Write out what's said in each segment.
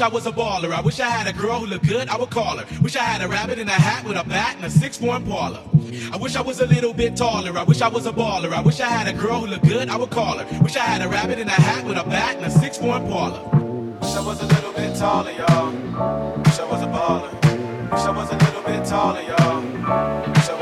wish I was a baller. I wish I had a girl who looked good, I would call her. Wish I had a rabbit in a hat with a bat and a six four Impala. I wish I was a little bit taller. I wish I was a baller. I wish I had a girl who looked good, I would call her. Wish I had a rabbit in a hat with a bat and a six four Impala. Wish I was a little bit taller, y'all. Wish I was a baller. Wish I was a little bit taller, y'all.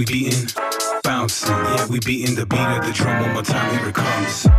we beating? Bouncing, yeah, we beating the beat of the drum one more time, here it comes.